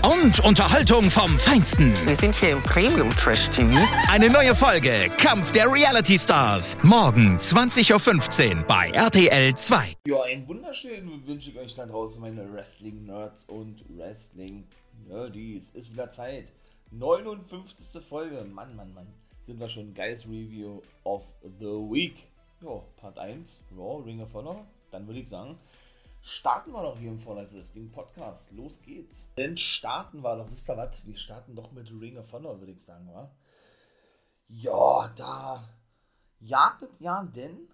Und Unterhaltung vom Feinsten. Wir sind hier im Premium Trash TV. Eine neue Folge Kampf der Reality Stars. Morgen 20.15 Uhr bei RTL 2. Ja, einen wunderschönen wünsche ich euch da draußen, meine Wrestling-Nerds und Wrestling-Nerdies. Ist wieder Zeit. 59. Folge. Mann, Mann, Mann. Sind wir schon Guys Review of the Week. Ja, Part 1, Raw, Ring of Honor. Dann würde ich sagen, starten wir doch hier im For Life Wrestling Podcast. Los geht's. Denn starten wir doch, wisst ihr was? Wir starten doch mit Ring of Honor, würde ich sagen, wa? Ja, da jagt ja denn,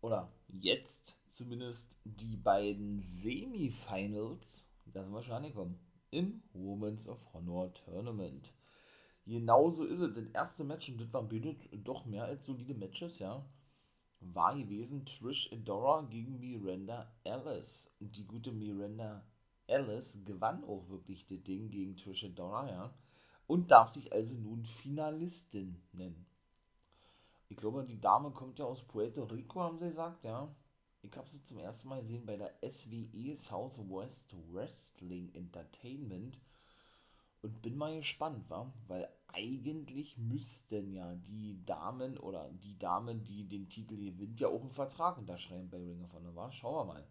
oder jetzt zumindest, die beiden Semifinals, da sind wir schon angekommen, im Women's of Honor Tournament. Genauso ist es. Das erste Match, und das waren doch mehr als solide Matches, ja war gewesen Trish Adora gegen Miranda Ellis. Die gute Miranda Ellis gewann auch wirklich das Ding gegen Trish Adora, ja. Und darf sich also nun Finalistin nennen. Ich glaube, die Dame kommt ja aus Puerto Rico, haben sie gesagt, ja. Ich habe sie zum ersten Mal gesehen bei der SWE Southwest Wrestling Entertainment und bin mal gespannt, wa? weil eigentlich müssten ja die Damen oder die Damen, die den Titel gewinnt, ja auch einen Vertrag unterschreiben bei Ring of Honor, war. Schauen wir mal.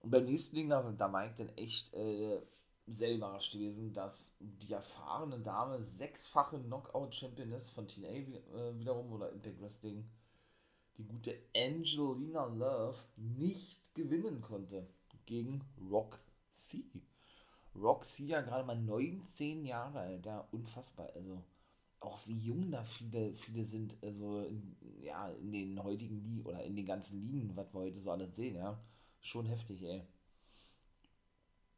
Und beim nächsten Ding, da, da war ich dann echt äh, sehr überrascht gewesen, dass die erfahrene Dame, sechsfache Knockout-Championess von TNA äh, wiederum oder Impact Wrestling, die gute Angelina Love, nicht gewinnen konnte gegen Rock C. Roxy ja gerade mal 19 Jahre alt, ja, unfassbar. Also auch wie jung da viele, viele sind, also in, ja, in den heutigen Ligen oder in den ganzen Ligen, was wir heute so alles sehen, ja. Schon heftig, ey.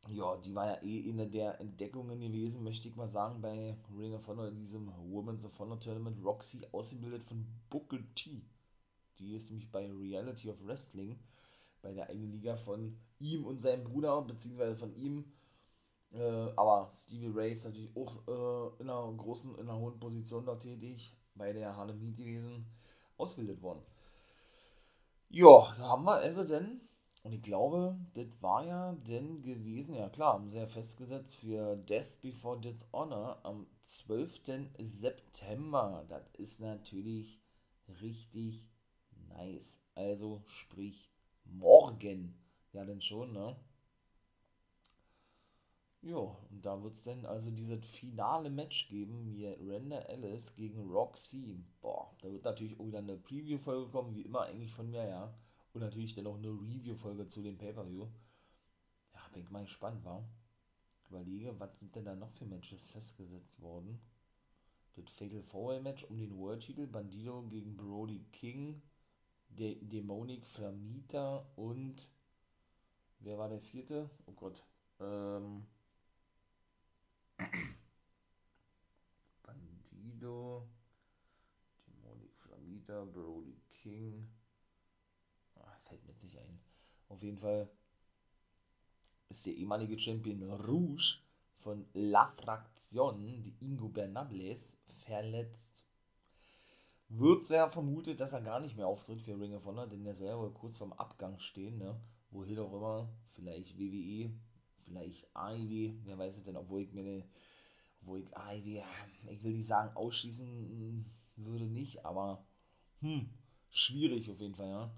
Ja, die war ja eh eine der Entdeckungen gewesen, möchte ich mal sagen, bei Ring of Honor in diesem Women's of Honor Tournament. Roxy ausgebildet von Booker T. Die ist nämlich bei Reality of Wrestling, bei der eigenen Liga von ihm und seinem Bruder, beziehungsweise von ihm äh, aber Stevie Ray ist natürlich auch äh, in einer großen, in einer hohen Position dort tätig, bei der Harlem Heat gewesen, ausgebildet worden. Ja, da haben wir also denn, und ich glaube, das war ja denn gewesen, ja klar, haben sie ja festgesetzt für Death Before Dishonor am 12. September. Das ist natürlich richtig nice. Also sprich morgen. Ja, denn schon, ne? Ja, und da wird es dann also dieses finale Match geben, hier Randa Ellis gegen Roxy. Boah, da wird natürlich auch wieder eine Preview-Folge kommen, wie immer eigentlich von mir, ja. Und natürlich dann auch eine Review-Folge zu dem Pay-Per-View. Ja, bin ich mal gespannt, war. Überlege, was sind denn da noch für Matches festgesetzt worden? Das Fatal Four Match um den World-Titel, Bandido gegen Brody King, De Demonic Flamita und wer war der vierte? Oh Gott. Ähm, Bandido, Demonic Flamita, Brody King. Ah, fällt mir jetzt nicht ein. Auf jeden Fall ist der ehemalige Champion Rouge von La Fraction, die Ingo Bernables, verletzt. Wird sehr vermutet, dass er gar nicht mehr auftritt für Ring of Honor, denn er soll ja wohl kurz vorm Abgang stehen, ne? Wohin auch immer, vielleicht WWE, vielleicht AEW, wer weiß es denn, obwohl ich mir eine, obwohl ich AEW, ich will nicht sagen, ausschließen würde nicht, aber hm, schwierig auf jeden Fall, ja.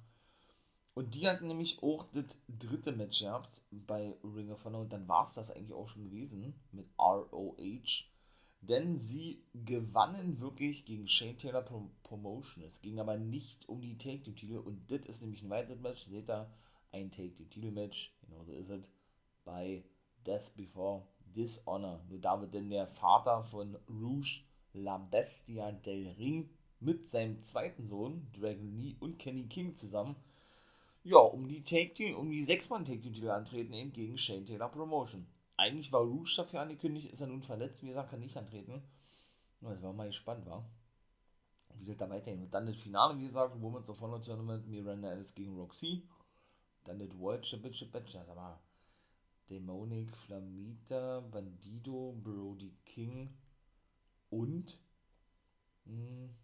Und die hatten nämlich auch das dritte Match gehabt bei Ring of Honor und dann war es das eigentlich auch schon gewesen mit ROH. Denn sie gewannen wirklich gegen Shane Taylor Pro Promotion. Es ging aber nicht um die Take Team Titel und das ist nämlich ein weiteres Match. Seht ihr, ein Take Team Titel Match. Genau so ist es bei Death Before Dishonor. Nur da wird denn der Vater von Rouge La Bestia del Ring mit seinem zweiten Sohn, Dragon Lee und Kenny King zusammen, ja, um die Take Team, um die 6-Mann Take Team Titel antreten, eben gegen Shane Taylor Promotion. eigentlich war Rouge dafür angekündigt, ist er nun verletzt, wie gesagt, kann nicht antreten. Das war mal gespannt, war. Wie das da weiterhin. Und dann das Finale, wie gesagt, Women's of Honor Tournament, Miranda Ellis gegen Roxy. Dann das World Championship Match, das war Dämonik, Flamita, Bandido, Brody King und. Mh, hm,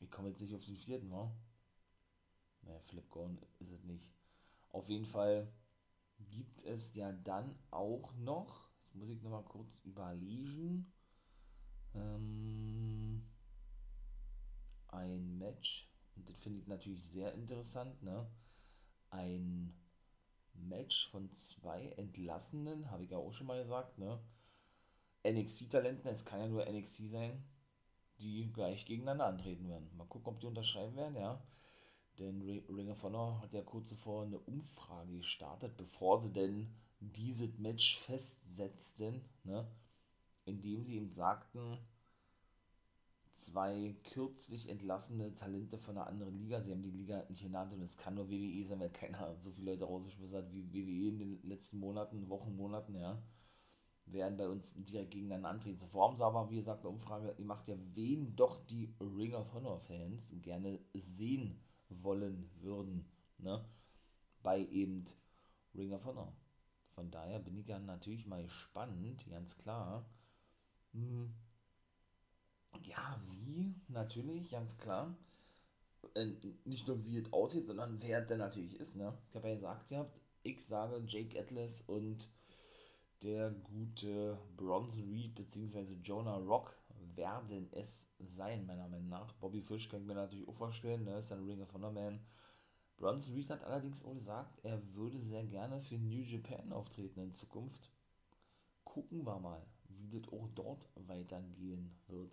ich komme jetzt nicht auf den vierten, wa? Naja, Flip Gone ist es nicht. Auf jeden Fall gibt es ja dann auch noch, jetzt muss ich nochmal kurz überlegen, ähm, ein Match, und das finde ich natürlich sehr interessant, ne? Ein Match von zwei Entlassenen, habe ich ja auch schon mal gesagt, ne? NXT-Talenten, es kann ja nur NXT sein, die gleich gegeneinander antreten werden. Mal gucken, ob die unterschreiben werden, ja. Denn Ring of Honor hat ja kurz zuvor eine Umfrage gestartet, bevor sie denn dieses Match festsetzten, ne? indem sie ihm sagten, zwei kürzlich entlassene Talente von einer anderen Liga, sie haben die Liga nicht genannt und es kann nur WWE sein, weil keiner so viele Leute rausgeschmissen hat wie WWE in den letzten Monaten, Wochen, Monaten, ja, werden bei uns direkt gegeneinander antreten. Zuvor haben aber, wie gesagt, eine Umfrage, ihr macht ja, wen doch die Ring of Honor Fans gerne sehen wollen würden, ne? Bei eben Ring of Honor. Von daher bin ich ja natürlich mal gespannt, ganz klar. Hm. Ja, wie? Natürlich, ganz klar. Äh, nicht nur wie es aussieht, sondern wer der natürlich ist, ne? Ich habe ja gesagt, ihr habt, ich sage Jake Atlas und der gute Bronze Reed bzw. Jonah Rock werden es sein, meiner Meinung nach. Bobby Fish kann ich mir natürlich auch vorstellen, ne? ist ein Ring of Honor Man. Bronson Reed hat allerdings auch gesagt, er würde sehr gerne für New Japan auftreten in Zukunft. Gucken wir mal, wie das auch dort weitergehen wird.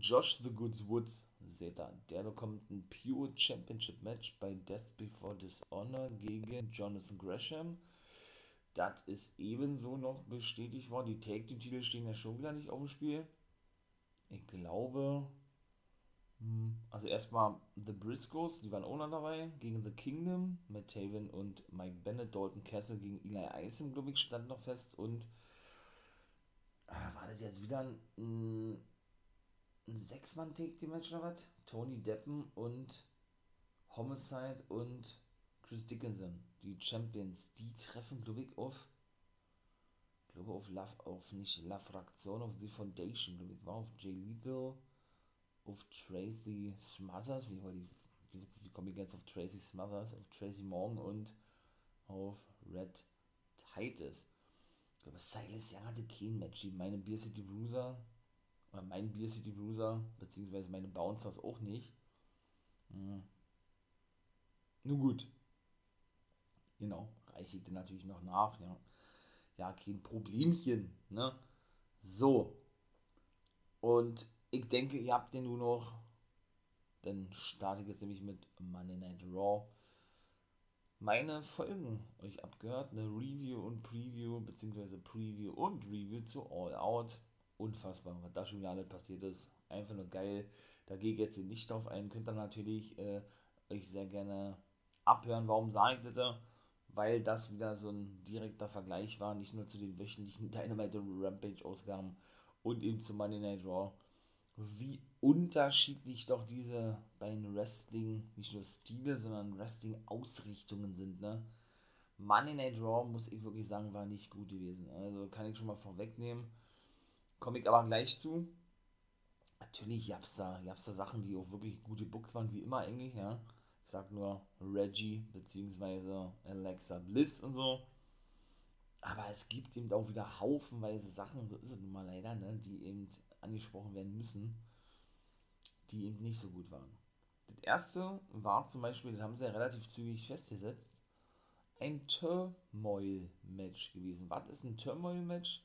Josh the Goods Woods, seht ihr, der bekommt ein Pure Championship Match bei Death Before Dishonor gegen Jonathan Gresham. Das ist ebenso noch bestätigt worden. Die Tag Team Titel stehen ja schon wieder nicht auf dem Spiel ich glaube, hm, also erstmal The Briscoes, die waren auch noch dabei, gegen The Kingdom, Matt Taven und Mike Bennett, Dalton Castle gegen Eli Isom, glaube ich, stand noch fest und ah, war das jetzt wieder ein, ein, ein Sechs-Mann-Take-Team-Match oder was? Tony Deppen und Homicide und Chris Dickinson, die Champions, die treffen, glaube ich, auf glaube auf Love, auf nicht La Fraktion, auf The Foundation, glaube ich, war auf Jay Lethal, auf Tracy Smothers, wie, wie, wie, wie komme ich jetzt auf Tracy Smothers, auf Tracy Morgan und auf Red Titus. Ich glaube, Silas Young hatte kein Match, meine Beer City Bruiser, oder mein Beer City Bruiser, beziehungsweise meine Bouncers auch nicht. Hm. Nun gut. Genau, reiche ich dir natürlich noch nach, ja ja, kein Problemchen, ne? So. Und ich denke, ihr habt den nur noch. Dann starte ich jetzt nämlich mit Money Night Raw. Meine Folgen euch abgehört, eine Review und Preview, beziehungsweise Preview und Review zu All Out. Unfassbar, was da schon wieder alles passiert ist. Einfach nur geil. Da gehe ich jetzt hier nicht drauf ein. Könnt ihr natürlich äh, euch sehr gerne abhören. Warum sage ich das? weil das wieder so ein direkter Vergleich war, nicht nur zu den wöchentlichen Dynamite Rampage-Ausgaben und eben zu Monday Night Raw. Wie unterschiedlich doch diese beiden Wrestling, nicht nur Stile, sondern Wrestling-Ausrichtungen sind, ne? Monday Night Raw, muss ich wirklich sagen, war nicht gut gewesen. Also kann ich schon mal vorwegnehmen. Komme ich aber gleich zu. Natürlich gab es da, gab's da Sachen, die auch wirklich gut gebuckt waren, wie immer eigentlich, ja sag nur Reggie bzw. Alexa Bliss und so. Aber es gibt eben auch wieder haufenweise Sachen, so ist es nun mal leider, ne, die eben angesprochen werden müssen, die eben nicht so gut waren. Das erste war zum Beispiel, das haben sie ja relativ zügig festgesetzt, ein Turmoil-Match gewesen. Was ist ein Turmoil-Match?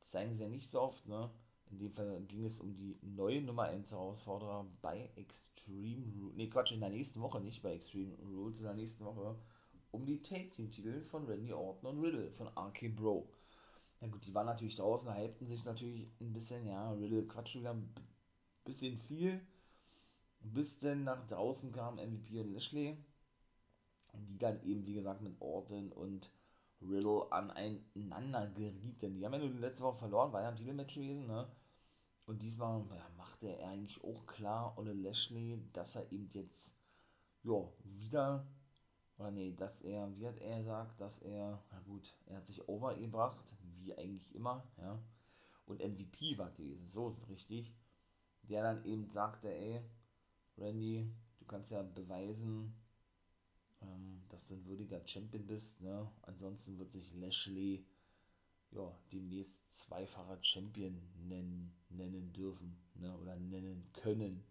Zeigen sie ja nicht so oft, ne? In dem Fall ging es um die neue Nummer 1 Herausforderer bei Extreme Rules. Ne, Quatsch, in der nächsten Woche, nicht bei Extreme Rules, in der nächsten Woche um die Take Team Titel von Randy Orton und Riddle von RK Bro. Na gut, die waren natürlich draußen, hypten sich natürlich ein bisschen, ja, Riddle quatschen wieder ein bisschen viel. Bis denn nach draußen kam MVP und Lashley. Die dann eben, wie gesagt, mit Orton und Riddle aneinander gerieten. Die haben ja nur letzte Woche verloren, war ja ein Titelmatch gewesen, ne? Und diesmal ja, machte er eigentlich auch klar, Olle Lashley, dass er eben jetzt, ja, wieder, oder nee, dass er, wie hat er gesagt, dass er, na gut, er hat sich overgebracht, wie eigentlich immer, ja. Und MVP war gewesen, so ist es richtig. Der dann eben sagte, ey, Randy, du kannst ja beweisen, ähm, dass du ein würdiger Champion bist, ne? Ansonsten wird sich Lashley ja, demnächst zweifacher Champion nennen, nennen dürfen ne, oder nennen können.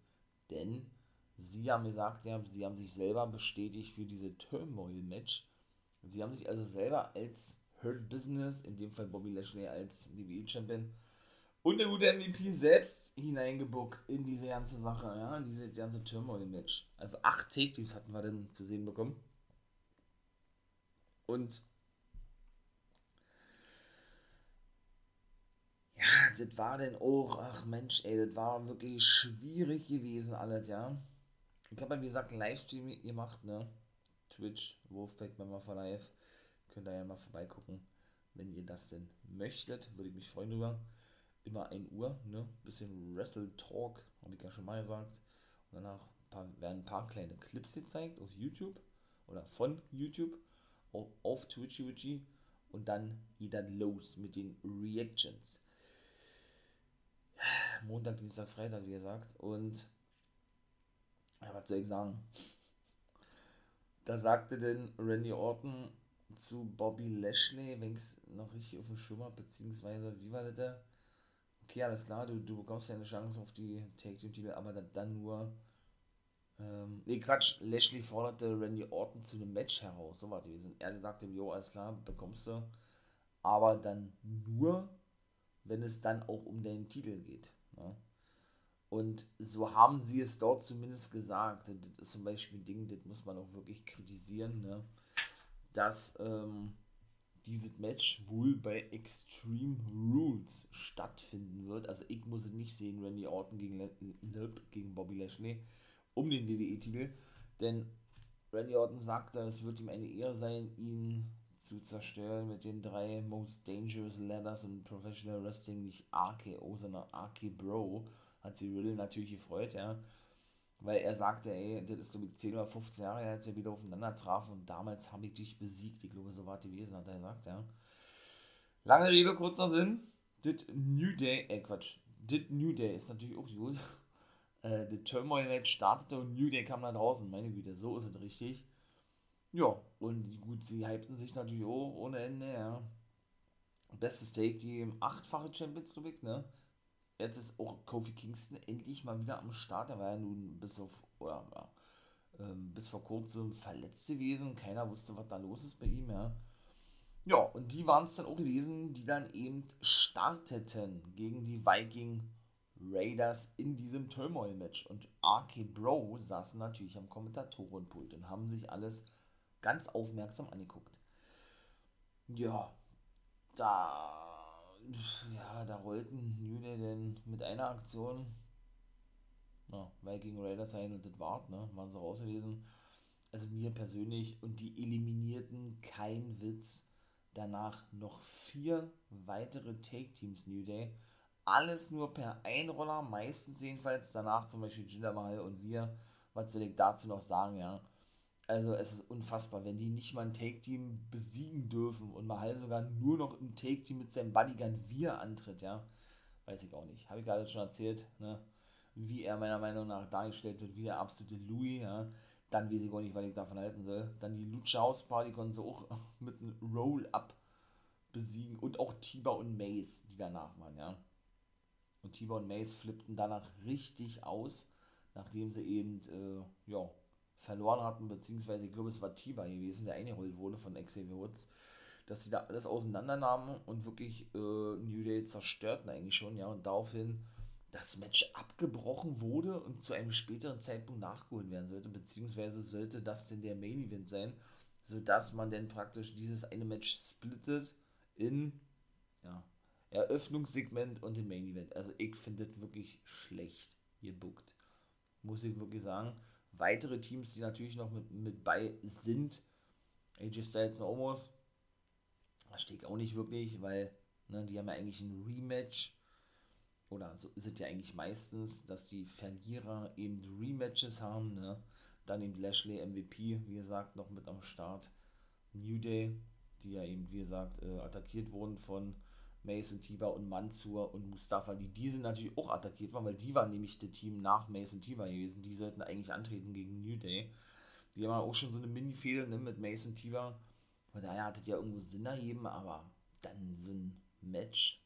Denn sie haben gesagt, ja, sie haben sich selber bestätigt für diese Turmoil-Match. Sie haben sich also selber als Hurt Business, in dem Fall Bobby Lashley als WWE-Champion und der gute MVP selbst hineingebuckt in diese ganze Sache, ja, in diese ganze Turmoil-Match. Also acht Take-Teams hatten wir dann zu sehen bekommen. Und ja, das war denn auch, ach Mensch, ey, das war wirklich schwierig gewesen alles, ja. Ich habe ja, wie gesagt, Livestream gemacht, ne? Twitch, Wolfpack Member for Life. Könnt ihr ja mal vorbeigucken, wenn ihr das denn möchtet. Würde ich mich freuen drüber. Immer 1 Uhr, ne? Bisschen Wrestle Talk, habe ich ja schon mal gesagt. Und danach werden ein paar kleine Clips gezeigt auf YouTube oder von YouTube auf, auf Twitch und dann geht dann los mit den Reactions. Montag, Dienstag, Freitag, wie gesagt. Und ja, was soll ich sagen? Da sagte denn Randy Orton zu Bobby Lashley, wenn ich es noch richtig auf dem Schirm habe, beziehungsweise, wie war das da? Okay, alles klar, du, du bekommst ja eine Chance auf die Take-Team-Titel, aber dann nur. Ähm, nee, Quatsch, Lashley forderte Randy Orton zu einem Match heraus, so war die. Er sagte, jo, alles klar, bekommst du, aber dann nur, wenn es dann auch um den Titel geht. Ne? Und so haben sie es dort zumindest gesagt. Das ist zum Beispiel ein Ding, das muss man auch wirklich kritisieren, ne? dass ähm, dieses Match wohl bei Extreme Rules stattfinden wird. Also ich muss es nicht sehen, Randy Orton gegen, gegen Bobby Lashley um den WWE-Titel. Denn Randy Orton sagte, es wird ihm eine Ehre sein, ihn zu zerstören mit den drei Most Dangerous Ladders in Professional Wrestling, nicht RKO, sondern RK Bro, hat sie Riddle natürlich gefreut, ja. Weil er sagte, ey, das ist glaube ich 10 oder 15 Jahre als wir wieder aufeinander trafen und damals habe ich dich besiegt. Ich glaube, so war es gewesen, hat er gesagt, ja. Lange Rede, kurzer Sinn. Das New Day, äh Quatsch, das New Day ist natürlich auch gut. Äh, das Turmoil Match startete und New Day kam dann draußen. Meine Güte, so ist es richtig. Ja, und gut, sie hypten sich natürlich auch ohne Ende, ja. Bestes Take, die achtfache Champions, ich, ne? Jetzt ist auch Kofi Kingston endlich mal wieder am Start. Er war ja nun bis auf, oder, ja, ähm, bis vor kurzem verletzt gewesen. Keiner wusste, was da los ist bei ihm, ja. Ja, und die waren es dann auch gewesen, die dann eben starteten gegen die Viking Raiders in diesem Turmoil-Match. Und RK Bro saßen natürlich am Kommentatorenpult und haben sich alles ganz aufmerksam angeguckt. Ja, da, ja, da rollten New Day denn mit einer Aktion na, Viking Raiders ein und das war, ne, waren sie raus gewesen. Also mir persönlich und die eliminierten, kein Witz, danach noch vier weitere Take-Teams New Day. Alles nur per Einroller, meistens jedenfalls. Danach zum Beispiel Jinder Mahal und wir. Was soll ich dazu noch sagen, ja? Also es ist unfassbar, wenn die nicht mal ein Take-Team besiegen dürfen und mal halt sogar nur noch im Take-Team mit seinem Bodyguard wir antritt, ja. Weiß ich auch nicht. Habe ich gerade schon erzählt, ne? Wie er meiner Meinung nach dargestellt wird, wie der absolute Louis, ja. Dann weiß ich auch nicht, was ich davon halten soll. Dann die Lucha House Party konnten sie auch mit einem Roll-Up besiegen und auch Tiba und Mace, die danach waren, ja. Und und Mace flippten danach richtig aus, nachdem sie eben, äh, ja, verloren hatten, beziehungsweise ich glaube, es war Tiba gewesen, der eingeholt wurde von Xavier Woods, dass sie da alles auseinandernahmen und wirklich äh, New Day zerstörten eigentlich schon, ja, und daraufhin das Match abgebrochen wurde und zu einem späteren Zeitpunkt nachgeholt werden sollte, beziehungsweise sollte das denn der Main Event sein, sodass man dann praktisch dieses eine Match splittet in ja, Eröffnungssegment und den Main Event. Also ich finde das wirklich schlecht gebuckt. Muss ich wirklich sagen weitere Teams, die natürlich noch mit, mit bei sind. AJ Styles und Omos Verstehe ich auch nicht wirklich, weil ne, die haben ja eigentlich ein Rematch. Oder so es ja eigentlich meistens, dass die Verlierer eben Rematches haben. Ne? Dann eben Lashley MVP, wie gesagt, noch mit am Start. New Day, die ja eben, wie gesagt, äh, attackiert wurden von Mason Tiber und Mansur und Mustafa, die diese natürlich auch attackiert waren, weil die waren nämlich das Team nach Mason Tiber gewesen. Die sollten eigentlich antreten gegen New Day. Die haben auch schon so eine Mini-Fehde ne, mit Mason Tiber. Von daher hat es ja irgendwo Sinn ergeben, aber dann so ein Match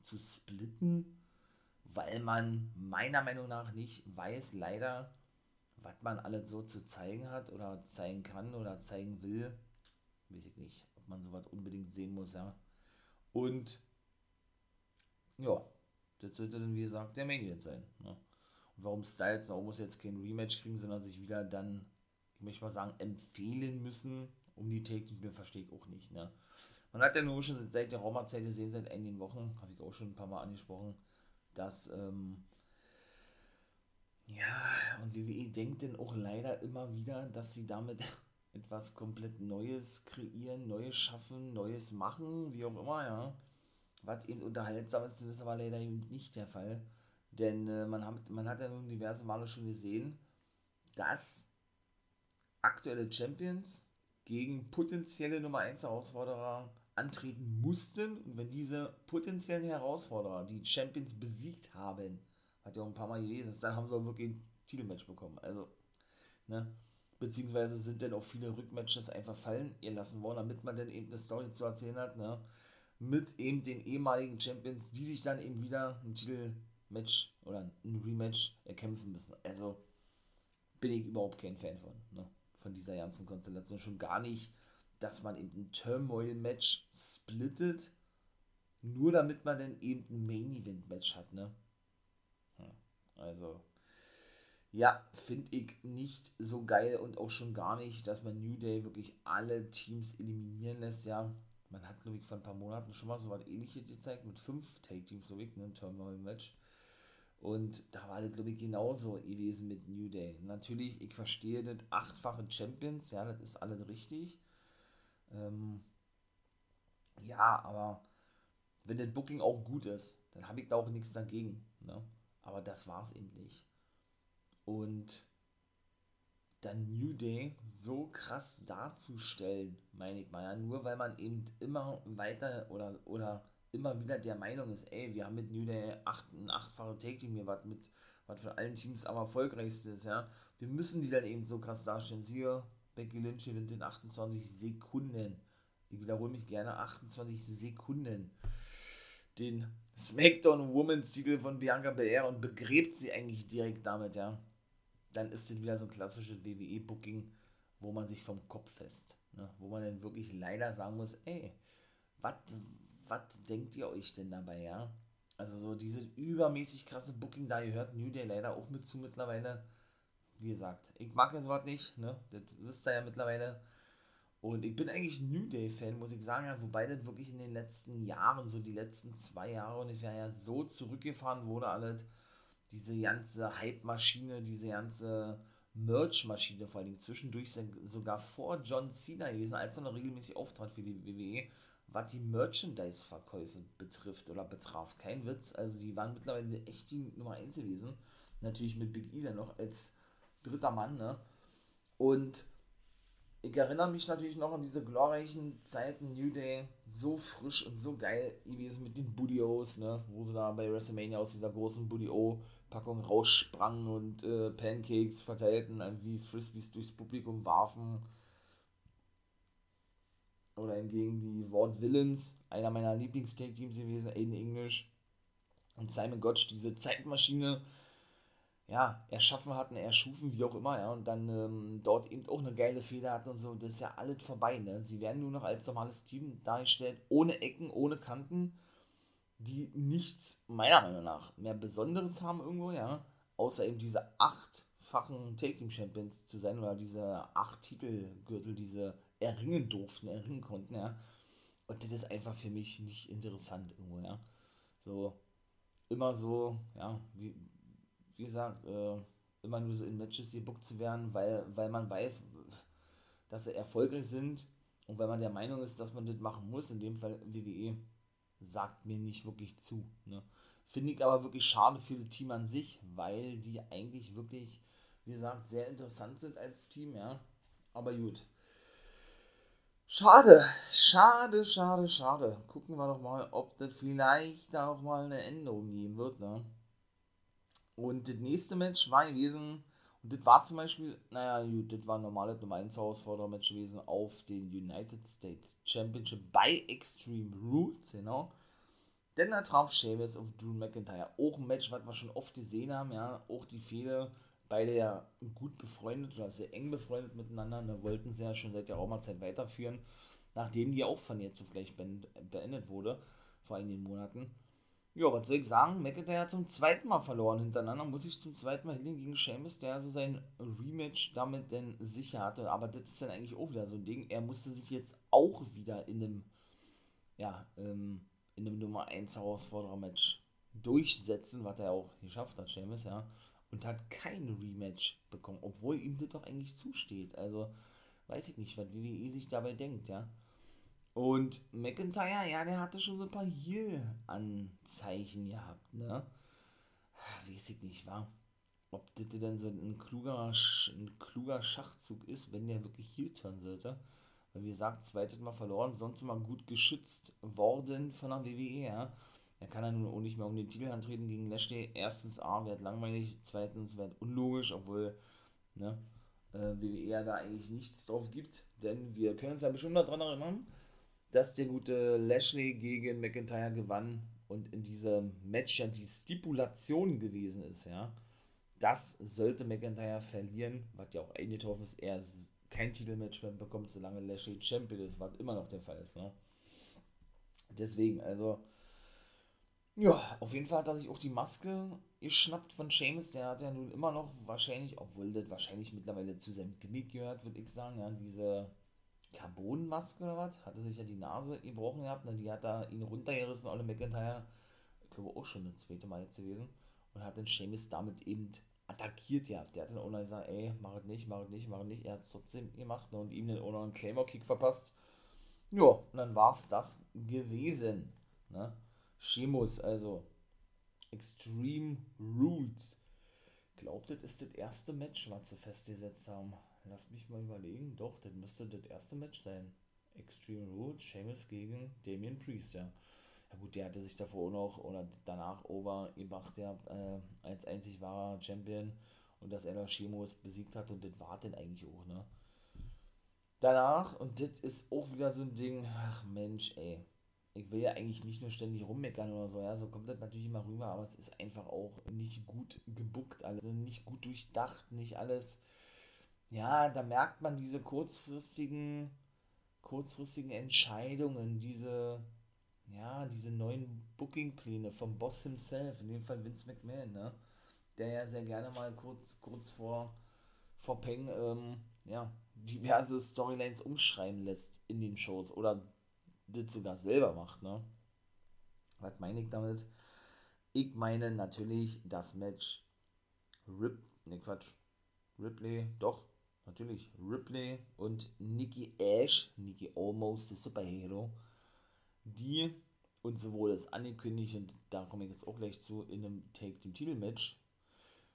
zu splitten, weil man meiner Meinung nach nicht weiß, leider, was man alles so zu zeigen hat oder zeigen kann oder zeigen will. Weiß ich nicht, ob man sowas unbedingt sehen muss, ja. Und ja, das sollte dann, wie gesagt, der Main Event sein. Ne? Und warum Styles auch muss jetzt kein Rematch kriegen, sondern sich wieder dann, ich möchte mal sagen, empfehlen müssen, um die Technik, verstehe ich auch nicht. Ne? Man hat ja nur schon seit der Raumerzeit gesehen, seit einigen Wochen, habe ich auch schon ein paar Mal angesprochen, dass, ähm, ja, und WWE denkt denn auch leider immer wieder, dass sie damit etwas komplett Neues kreieren, Neues schaffen, Neues machen, wie auch immer, ja. Was eben unterhaltsam ist, ist aber leider eben nicht der Fall. Denn äh, man, hat, man hat ja nun diverse Male schon gesehen, dass aktuelle Champions gegen potenzielle Nummer 1 Herausforderer antreten mussten. Und wenn diese potenziellen Herausforderer die Champions besiegt haben, hat ja auch ein paar Mal gelesen, dann haben sie auch wirklich ein Titelmatch bekommen. Also, ne? Beziehungsweise sind dann auch viele Rückmatches einfach fallen lassen worden, damit man dann eben eine Story zu erzählen hat, ne? Mit eben den ehemaligen Champions, die sich dann eben wieder ein Titelmatch oder ein Rematch erkämpfen müssen. Also bin ich überhaupt kein Fan von, ne? Von dieser ganzen Konstellation. Schon gar nicht, dass man eben ein Turmoil-Match splittet, nur damit man dann eben ein Main-Event-Match hat, ne? Hm. Also, ja, finde ich nicht so geil und auch schon gar nicht, dass man New Day wirklich alle Teams eliminieren lässt, ja. Man hat, glaube ich, vor ein paar Monaten schon mal so was ähnliches gezeigt mit fünf Take-Teams, so wie ne, ein Turmoil-Match. Und da war das, glaube ich, genauso gewesen mit New Day. Natürlich, ich verstehe das, achtfache Champions, ja, das ist alles richtig. Ähm, ja, aber wenn das Booking auch gut ist, dann habe ich da auch nichts dagegen. Ne? Aber das war es eben nicht. Und dann New Day so krass darzustellen, meine ich mal, ja, nur weil man eben immer weiter oder, oder immer wieder der Meinung ist, ey, wir haben mit New Day acht, ein achtfache Take-Team hier, was mit was von allen Teams am erfolgreichsten ist, ja. Wir müssen die dann eben so krass darstellen. Siehe, Becky Lynch gewinnt in 28 Sekunden ich wiederhole mich gerne, 28 Sekunden den SmackDown Women's Titel von Bianca Belair und begräbt sie eigentlich direkt damit, ja. Dann ist es wieder so ein klassisches WWE-Booking, wo man sich vom Kopf fest, ne? wo man dann wirklich leider sagen muss, ey, was denkt ihr euch denn dabei, ja? Also so diese übermäßig krasse Booking, da gehört New Day leider auch mit zu mittlerweile. Wie gesagt, ich mag das Wort nicht, ne? Das wisst ihr ja mittlerweile. Und ich bin eigentlich New Day-Fan, muss ich sagen, ja, wobei das wirklich in den letzten Jahren, so die letzten zwei Jahre ungefähr, ja so zurückgefahren wurde, alles. Diese ganze Hype-Maschine, diese ganze Merch-Maschine, vor allem zwischendurch sogar vor John Cena gewesen, als er noch regelmäßig auftrat für die WWE, was die Merchandise-Verkäufe betrifft oder betraf. Kein Witz, also die waren mittlerweile echt die Nummer 1 gewesen. Natürlich mit Big E dann noch als dritter Mann, ne? Und ich erinnere mich natürlich noch an diese glorreichen Zeiten New Day, so frisch und so geil gewesen mit den Budios, ne, wo sie da bei WrestleMania aus dieser großen Budio-Packung raussprangen und äh, Pancakes verteilten, wie Frisbees durchs Publikum warfen. Oder hingegen die Ward Villains, einer meiner Lieblings-Take-Teams gewesen, Aiden English und Simon Gotch, diese Zeitmaschine, ja, erschaffen hatten, erschufen, wie auch immer, ja, und dann ähm, dort eben auch eine geile Feder hatten und so, das ist ja alles vorbei, ne? Sie werden nur noch als normales Team dargestellt, ohne Ecken, ohne Kanten, die nichts, meiner Meinung nach, mehr Besonderes haben irgendwo, ja, außer eben diese achtfachen Taking Champions zu sein oder diese acht Titelgürtel, diese erringen durften, erringen konnten, ja. Und das ist einfach für mich nicht interessant irgendwo, ja. So, immer so, ja, wie, wie gesagt, äh, immer nur so in Matches gebuckt zu werden, weil, weil man weiß, dass sie erfolgreich sind Und wenn man der Meinung ist, dass man das machen muss, in dem Fall WWE, sagt mir nicht wirklich zu. Ne? Finde ich aber wirklich schade für das Team an sich, weil die eigentlich wirklich, wie gesagt, sehr interessant sind als Team, ja. Aber gut. Schade, schade, schade, schade. Gucken wir doch mal, ob das vielleicht auch mal eine Änderung geben wird, ne? Und das nächste Match war gewesen, und das war zum Beispiel, naja, gut, das war ein normales Nummer 1 Herausforderer-Match gewesen auf den United States Championship bei Extreme Rules, genau. Denn da traf Sheamus auf Drew McIntyre. Auch ein Match, was wir schon oft gesehen haben, ja. Auch die Fehler, beide ja gut befreundet oder sehr eng befreundet miteinander. Da wollten sie ja schon seit der Raumerzeit weiterführen, nachdem die auch von jetzt auf gleich beendet wurde, vor einigen Monaten. Ja, was soll ich sagen? McIntyre hat zum zweiten Mal verloren hintereinander. Muss ich zum zweiten Mal hin gegen Sheamus, der also sein Rematch damit denn sicher hatte. Aber das ist dann eigentlich auch wieder so ein Ding. Er musste sich jetzt auch wieder in einem, ja, ähm, in einem Nummer 1 Herausforderer-Match durchsetzen, was er auch geschafft hat, Sheamus, ja. Und hat kein Rematch bekommen, obwohl ihm das doch eigentlich zusteht. Also, weiß ich nicht, was WWE sich dabei denkt, ja. Und McIntyre, ja, der hatte schon so ein paar Heal-Anzeichen gehabt, ne? Weiß ich nicht, war. Ob das denn so ein kluger, ein kluger Schachzug ist, wenn der wirklich Heal turn sollte. Weil, wie gesagt, zweites Mal verloren, sonst immer gut geschützt worden von der WWE, ja. Er kann ja nun auch nicht mehr um den Titel antreten gegen Lashley. Erstens, A, wird langweilig, zweitens, wird unlogisch, obwohl, ne, äh, WWE da eigentlich nichts drauf gibt. Denn wir können uns ja bestimmt daran erinnern, dass der gute Lashley gegen McIntyre gewann und in diesem Match ja die Stipulation gewesen ist, ja. Das sollte McIntyre verlieren, was ja auch eingetroffen ist. Er kein Titelmatch mehr bekommt, solange Lashley Champion ist, was immer noch der Fall ist, ne. Deswegen, also, ja, auf jeden Fall hat er sich auch die Maske geschnappt von Seamus. Der hat ja nun immer noch wahrscheinlich, obwohl das wahrscheinlich mittlerweile zu seinem Gimmick gehört, würde ich sagen, ja, diese Carbonmaske oder was, hatte sich ja die Nase gebrochen gehabt, ne? die hat da ihn runtergerissen, alle McIntyre, ich glaube auch schon das zweite Mal jetzt gewesen, und hat den Seamus damit eben attackiert gehabt. Der hat auch noch gesagt, ey, mach es nicht, mach es nicht, mach es nicht. Er hat es trotzdem gemacht ne? und ihm auch noch einen Claymore-Kick verpasst. Ja, und dann war es das gewesen. Ne? Sheamus, also Extreme Rules. Glaubt, das ist das erste Match, was sie festgesetzt haben. Lass mich mal überlegen. Doch, das müsste das erste Match sein. Extreme Rules, Sheamus gegen Damien Priest, ja. Ja gut, der hatte sich davor noch oder danach over gemacht, ja, äh, als einzig wahrer Champion und dass er da Sheamus besiegt hat und das war dann eigentlich auch, ne. Danach, und das ist auch wieder so ein Ding, ach Mensch, ey. Ich will ja eigentlich nicht nur ständig rummeckern oder so, ja, so kommt das natürlich immer rüber, aber es ist einfach auch nicht gut gebuckt, alles, nicht gut durchdacht, nicht alles ja, da merkt man diese kurzfristigen, kurzfristigen Entscheidungen, diese, ja, diese neuen Booking-Pläne vom Boss himself, in dem Fall Vince McMahon, ne? Der ja sehr gerne mal kurz, kurz vor, vor Peng, ähm, ja, diverse Storylines umschreiben lässt in den Shows oder das sogar selber macht, ne? Was meine ich damit? Ich meine natürlich das Match Rip, ne Quatsch, Ripley, doch, natürlich Ripley und Nikki Ash, Nikki Almost, the Superhero, die und sowohl das angekündigt und da komme ich jetzt auch gleich zu, in einem Take Team Titel Match,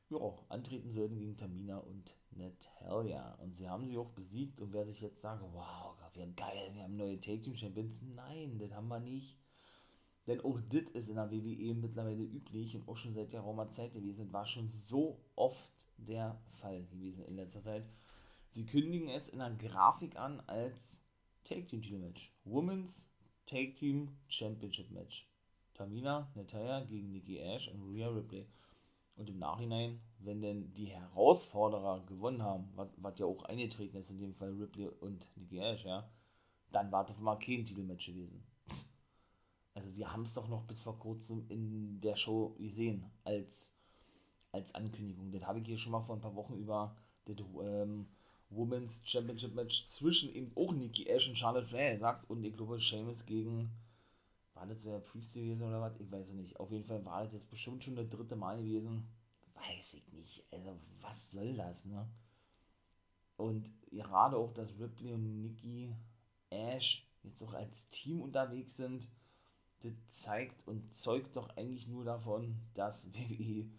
ja, antreten sollten gegen Tamina und Natalia. Und sie haben sie auch besiegt. Und wer sich jetzt sagt, wow, wir geil, wir haben neue Take Team Champions. Nein, das haben wir nicht. Denn auch das ist in der WWE mittlerweile üblich und auch schon seit geraumer Zeit gewesen. War schon so oft der Fall gewesen in letzter Zeit. Sie kündigen es in der Grafik an als Take Team Title Match. Women's Take Team Championship Match. Tamina, Natalia gegen Nikki Ash und Rhea Ripley. Und im Nachhinein, wenn denn die Herausforderer gewonnen haben, was ja auch eingetreten ist, in dem Fall Ripley und Nikki Ash, ja, dann war das mal kein Titelmatch gewesen. Also wir haben es doch noch bis vor kurzem in der Show gesehen, als, als Ankündigung. Das habe ich hier schon mal vor ein paar Wochen über das ähm, Women's Championship Match zwischen eben auch Nikki Ash und Charlotte Flair gesagt und ich glaube Sheamus gegen war das der Priest gewesen oder was? Ich weiß es nicht. Auf jeden Fall war das jetzt bestimmt schon das dritte Mal gewesen. Weiß ich nicht. Also, was soll das, ne? Und gerade auch, dass Ripley und Nikki Ash jetzt auch als Team unterwegs sind, das zeigt und zeugt doch eigentlich nur davon, dass WWE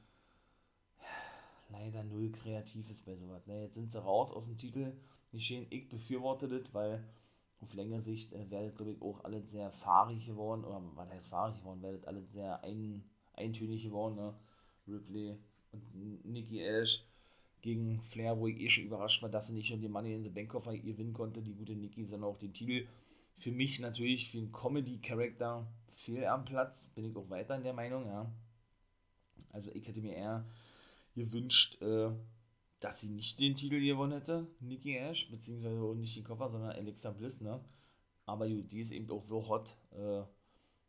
leider null kreativ ist bei sowas. Ne? Jetzt sind sie raus aus dem Titel. Geschehen, ich befürworte das, weil auf längere Sicht äh, werdet, glaube ich, auch alles sehr fahrig geworden, oder was heißt fahrig geworden, werdet alles sehr ein, eintönig geworden, ne? Ripley und Nikki Ash gegen Flair, wo ich eh schon überrascht war, dass sie nicht nur den Money in the Bank Koffer gewinnen konnte, die gute Nikki, sondern auch den Titel. Für mich natürlich, für einen Comedy-Charakter fehl am Platz, bin ich auch weiter in der Meinung, ja. Also ich hätte mir eher gewünscht, äh, dass sie nicht den Titel gewonnen hätte, Nikki Ash, beziehungsweise nicht den Koffer, sondern Alexa Bliss, ne? Aber die ist eben auch so hot, äh,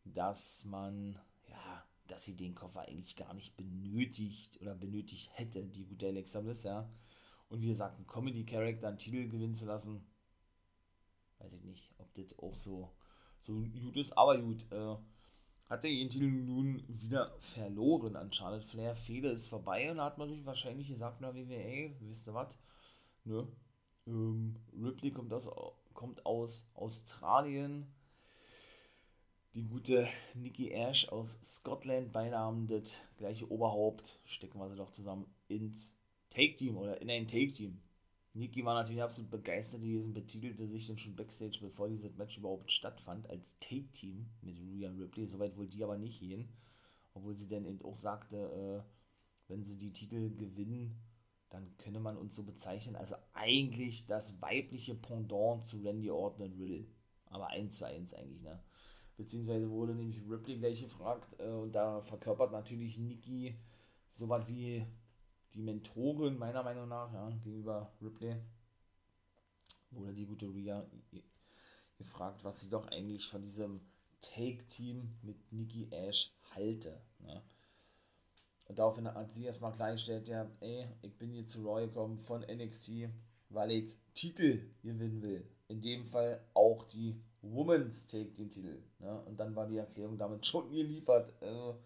dass man, ja, dass sie den Koffer eigentlich gar nicht benötigt oder benötigt hätte, die gute Alexa Bliss, ja. Und wie gesagt, einen Comedy-Character einen Titel gewinnen zu lassen, weiß ich nicht, ob das auch so, so gut ist, aber gut, äh, hat er ihren Titel nun wieder verloren an Charlotte Flair. Fehler ist vorbei und da hat man sich wahrscheinlich gesagt, na WWE, wisst ihr was? Ne? Ähm, Ripley kommt aus, kommt aus Australien. Die gute Nikki Ash aus Scotland, beide haben das gleiche Oberhaupt. Stecken wir sie doch zusammen ins Take-Team oder in ein Take-Team. Niki war natürlich absolut begeistert gewesen, betitelte sich dann schon Backstage, bevor dieses Match überhaupt stattfand, als Take-Team mit Rhea Ripley. Soweit wollte die aber nicht gehen. Obwohl sie dann eben auch sagte, äh, wenn sie die Titel gewinnen, dann könne man uns so bezeichnen. Also eigentlich das weibliche Pendant zu Randy Orton und Riddle. Aber eins zu eins eigentlich, ne? Beziehungsweise wurde nämlich Ripley gleich gefragt äh, und da verkörpert natürlich Nikki sowas wie die Mentorin meiner Meinung nach ja, gegenüber Ripley wurde die gute Rhea gefragt, was sie doch eigentlich von diesem Take-Team mit Nikki Ash halte. Ne? Und daraufhin hat sie erstmal klargestellt, ja, ey, ich bin hier zu Roy gekommen von NXT, weil ich Titel gewinnen will. In dem Fall auch die Women's Take Team Titel. Ne? Und dann war die Erklärung damit schon geliefert. Also,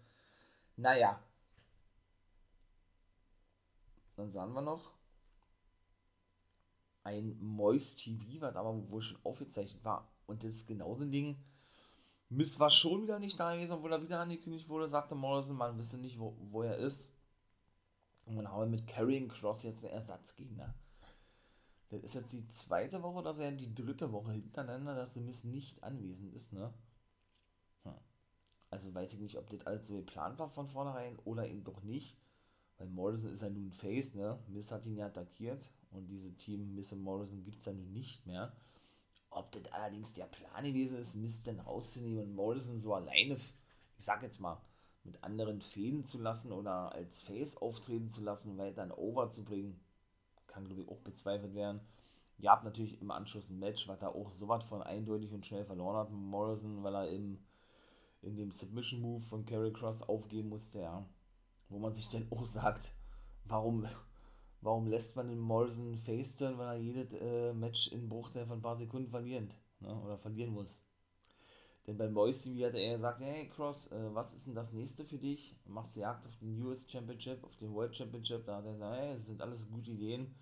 naja, dann sahen wir noch ein Moist TV, was aber wohl schon aufgezeichnet war. Und das ist genauso ein Ding. Miss war schon wieder nicht da gewesen, obwohl er wieder angekündigt wurde, sagte Morrison, man wisse nicht, wo, wo er ist. Und dann haben wir mit Carrying Cross jetzt einen Ersatzgegner. Das ist jetzt die zweite Woche, oder ja die dritte Woche hintereinander, dass Miss nicht anwesend ist, ne? Hm. Also weiß ich nicht, ob das alles so geplant war von vornherein oder eben doch nicht. Weil Morrison ist ja nun Face, ne? Miss hat ihn ja attackiert und diese Team Miss und Morrison gibt es ja nun nicht mehr. Ob das allerdings der Plan gewesen ist, Miss denn rauszunehmen und Morrison so alleine, ich sag jetzt mal, mit anderen Fäden zu lassen oder als Face auftreten zu lassen, weiter ein Over zu bringen, kann glaube ich auch bezweifelt werden. Ihr habt natürlich im Anschluss ein Match, was da auch so was von eindeutig und schnell verloren hat, Morrison, weil er im, in dem Submission Move von Carry Cross aufgeben musste, ja wo man sich dann auch sagt, warum, warum lässt man den Morrison face turn, weil er jedes äh, Match in Bruchteil von ein paar Sekunden verlieren ne, oder verlieren muss. Denn beim Voice TV hat er gesagt, hey Cross, äh, was ist denn das nächste für dich? Machst du Jagd auf den US Championship, auf den World Championship? Da hat er gesagt, hey, das sind alles gute Ideen,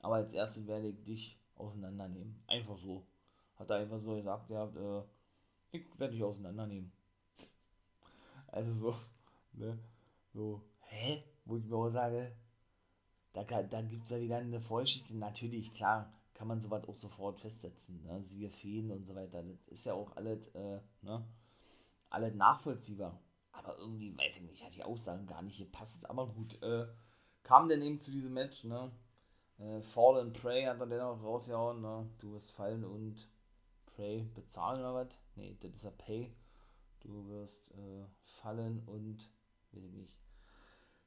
aber als erstes werde ich dich auseinandernehmen. Einfach so. Hat er einfach so gesagt, ja, äh, ich werde dich auseinandernehmen. Also so, ne? So, hä? Wo ich mir auch sage, da, da gibt es ja wieder eine Vorgeschichte. Natürlich, klar, kann man sowas auch sofort festsetzen. Ne? Siehe Feen und so weiter. Das ist ja auch alles, äh, ne? alles nachvollziehbar. Aber irgendwie, weiß ich nicht, hat die Aussagen gar nicht gepasst. Aber gut, äh, kam dann eben zu diesem Match, ne? Äh, Fall and Pray hat er dann auch rausgehauen, ne? Du wirst fallen und Pray bezahlen oder was? Ne, das ist ja Pay. Du wirst äh, fallen und, weiß ich nicht,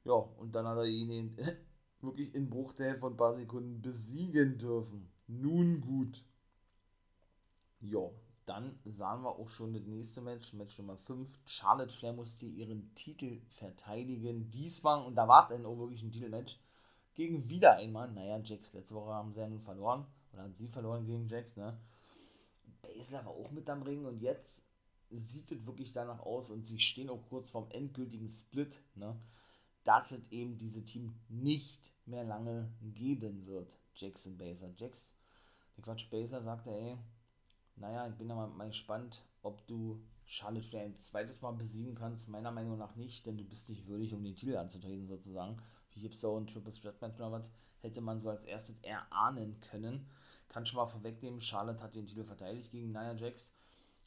ja, und dann hat er ihn wirklich in Bruchteil von ein paar Sekunden besiegen dürfen. Nun gut. Ja, dann sahen wir auch schon das nächste Match, Match Nummer 5. Charlotte Flair musste ihren Titel verteidigen. Diesmal, und da war dann auch wirklich ein Titelmatch, gegen wieder einmal, naja, Jax, letzte Woche haben sie ja nun verloren, oder hat sie verloren gegen Jax, ne? Baszler war auch mit am Ring und jetzt sieht es wirklich danach aus und sie stehen auch kurz vorm endgültigen Split, ne? dass es eben diese Team nicht mehr lange geben wird. Jackson Baser. Jax, der Quatsch Baser sagte, ey, naja, ich bin ja mal, mal gespannt, ob du Charlotte Flair ein zweites Mal besiegen kannst. Meiner Meinung nach nicht, denn du bist nicht würdig, um den Titel anzutreten, sozusagen. Wie es und Triple Threat Match oder hätte man so als erstes erahnen können. Kann schon mal vorwegnehmen, Charlotte hat den Titel verteidigt gegen Nia Jax.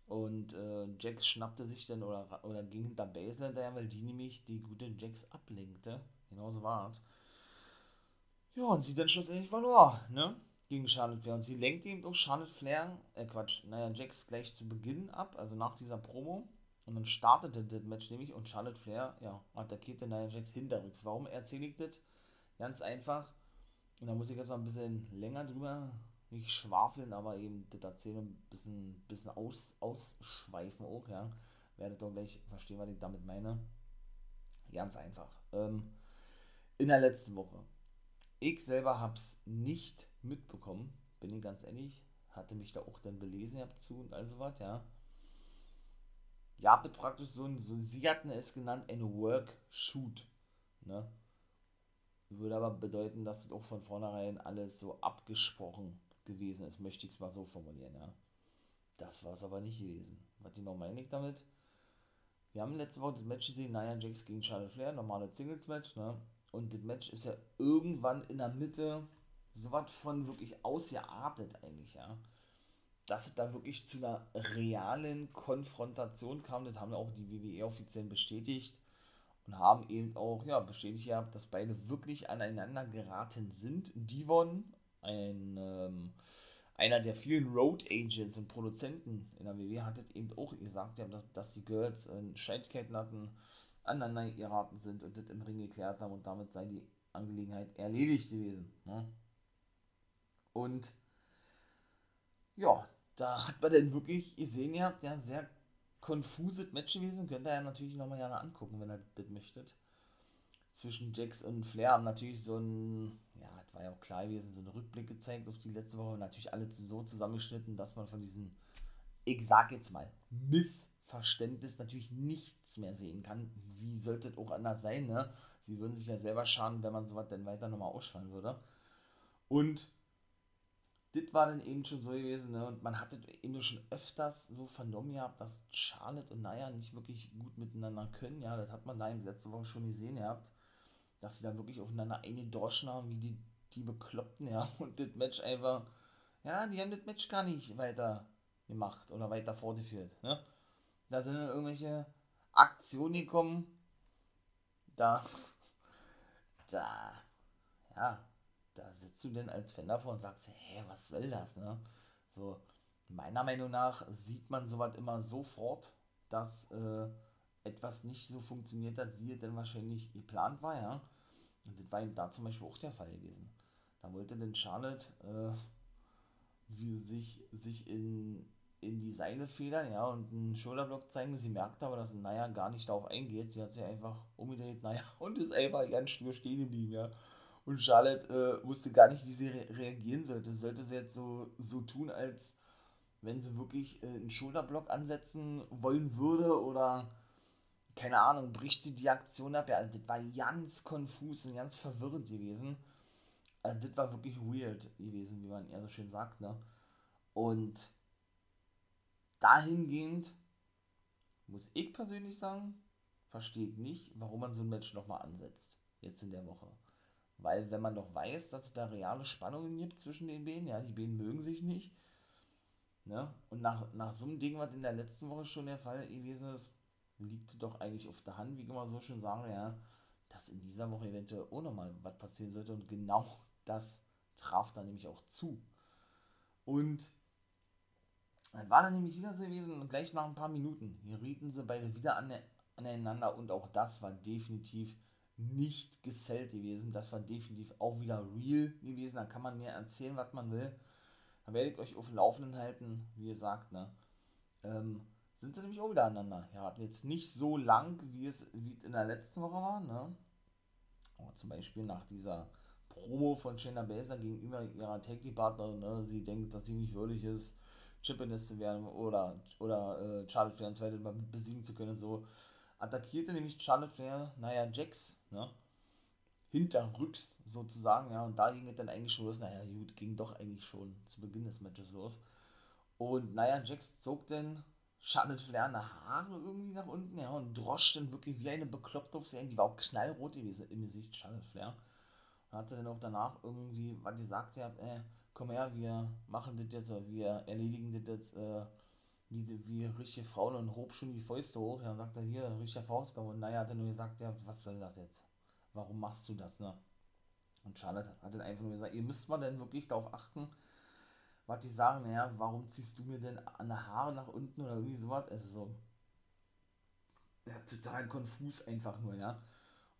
Und äh, Jax schnappte sich dann oder, oder ging hinter Baszler hinterher, weil die nämlich die gute Jax ablenkte. Genauso war es. Ja, und sie dann schlussendlich verlor, ne? Gegen Charlotte Flair. Und sie lenkte eben auch Charlotte Flair, äh Quatsch, naja, Jax gleich zu Beginn ab, also nach dieser Promo. Und dann startete das Match nämlich und Charlotte Flair, ja, attackierte Nia Jax hinterrücks. Warum erzähle ich das? Ganz einfach. Und da muss ich jetzt noch ein bisschen länger drüber nicht schwafeln, aber eben das Erzählen ein bisschen, bisschen aus, ausschweifen auch, ja. Werdet doch gleich verstehen, was ich damit meine. Ganz einfach. Ähm, in der letzten Woche. Ich selber habe es nicht mitbekommen, bin ich ganz ehrlich. Hatte mich da auch dann belesen gehabt zu und all sowas, ja. Ja, praktisch so ein, so, sie hatten es genannt, ein Work-Shoot. Ne? Würde aber bedeuten, dass das auch von vornherein alles so abgesprochen gewesen ist, möchte ich es mal so formulieren, ja. Das war es aber nicht gewesen. Was die noch meine ich damit? Wir haben letzte Woche das Match gesehen, Nia Jax gegen Charlotte Flair, normales Singles-Match, ne? Und das Match ist ja irgendwann in der Mitte so was von wirklich ausgeartet eigentlich, ja. Dass es da wirklich zu einer realen Konfrontation kam, das haben auch die WWE offiziell bestätigt und haben eben auch ja, bestätigt gehabt, dass beide wirklich aneinander geraten sind. Devon ein, ähm, einer der vielen Road Agents und Produzenten in der WWE hat eben auch gesagt, dass, dass die Girls äh, Scheidigkeiten hatten, aneinander geraten sind und das im Ring geklärt haben und damit sei die Angelegenheit erledigt gewesen. Ne? Und ja, da hat man dann wirklich gesehen, ihr habt ja sehr konfuses Match gewesen. Könnt ihr ja natürlich nochmal gerne angucken, wenn ihr das möchtet. Zwischen Jax und Flair haben natürlich so ein war ja auch klar gewesen, so einen Rückblick gezeigt auf die letzte Woche. Natürlich alles so zusammengeschnitten, dass man von diesem, ich sag jetzt mal, Missverständnis natürlich nichts mehr sehen kann. Wie sollte es auch anders sein, ne? Sie würden sich ja selber schaden, wenn man sowas dann weiter nochmal ausstrahlen würde. Und das war dann eben schon so gewesen, ne? Und man hatte eben schon öfters so vernommen gehabt, dass Charlotte und Naya nicht wirklich gut miteinander können. Ja, das hat man da in letzter Woche schon gesehen gehabt, dass sie da wirklich aufeinander eingedroschen haben, wie die die Bekloppten, ja, und das Match einfach, ja, die haben das Match gar nicht weiter gemacht oder weiter fortgeführt, ne? Da sind dann irgendwelche Aktionen gekommen, da, da, ja, da sitzt du denn als Fan davor und sagst, hä, was soll das, ne? So, meiner Meinung nach sieht man sowas immer sofort, dass äh, etwas nicht so funktioniert hat, wie es denn wahrscheinlich geplant war, ja. Und das war eben da zum Beispiel auch der Fall gewesen. Da wollte denn Charlotte äh, wie sich, sich in, in die Seile federn, ja, und einen Schulterblock zeigen. Sie merkt aber, dass Naya gar nicht darauf eingeht. Sie hat sich einfach umgedreht, naja, und ist einfach ganz stur stehen geblieben, ja. Und Charlotte äh, wusste gar nicht, wie sie re reagieren sollte. Sollte sie jetzt so, so tun, als wenn sie wirklich äh, einen Schulterblock ansetzen wollen würde oder keine Ahnung, bricht sie die Aktion ab. Ja, also das war ganz konfus und ganz verwirrend gewesen. Also das war wirklich weird gewesen, wie man eher so schön sagt, ne? Und dahingehend muss ich persönlich sagen, verstehe ich nicht, warum man so ein Match nochmal ansetzt, jetzt in der Woche. Weil wenn man doch weiß, dass es da reale Spannungen gibt zwischen den Beinen, ja, die Beinen mögen sich nicht, ne? Und nach, nach so einem Ding, was in der letzten Woche schon der Fall gewesen ist, liegt doch eigentlich auf der Hand, wie immer so schön sagen, ja, dass in dieser Woche eventuell auch nochmal was passieren sollte und genau das traf dann nämlich auch zu. Und dann war dann nämlich wieder so gewesen und gleich nach ein paar Minuten gerieten sie beide wieder an, aneinander und auch das war definitiv nicht gesellt gewesen. Das war definitiv auch wieder real gewesen. Da kann man mir erzählen, was man will. Da werde ich euch auf dem Laufenden halten, wie gesagt, ne? Ähm, sind sie nämlich auch wieder aneinander. Ja, jetzt nicht so lang, wie es, wie in der letzten Woche war, ne? Aber zum Beispiel nach dieser Promo von Shayna Baszler gegenüber ihrer Tag Team Partnerin, ne? sie denkt, dass sie nicht würdig ist, Championess zu werden oder, oder äh, Charlotte Flair zweite Mal besiegen zu können. So attackierte nämlich Charlotte Flair, naja, Jax, ne? hinterrücks sozusagen, ja, und da ging es dann eigentlich schon los, naja, gut, ging doch eigentlich schon zu Beginn des Matches los. Und naja, Jax zog dann Charlotte Flair Haare irgendwie nach unten, ja, und drosch dann wirklich wie eine Bekloppte auf sie ein. Die war auch knallrot gewesen im Gesicht, Charlotte Flair. Und hatte dann auch danach irgendwie, was sagte, ja, äh, komm her, wir machen das jetzt, wir erledigen das jetzt, äh, wie, wie richtige Frauen und hob schon die Fäuste hoch. Ja, und sagt er, hier, richtiger Faustkampf. Und naja, hat er nur gesagt, ja, was soll das jetzt? Warum machst du das, ne? Und Charlotte hat dann einfach nur gesagt, ihr müsst mal denn wirklich darauf achten, was die sagen, naja, warum ziehst du mir denn an der Haare nach unten oder irgendwie sowas? Also so, ja, total konfus einfach nur, ja.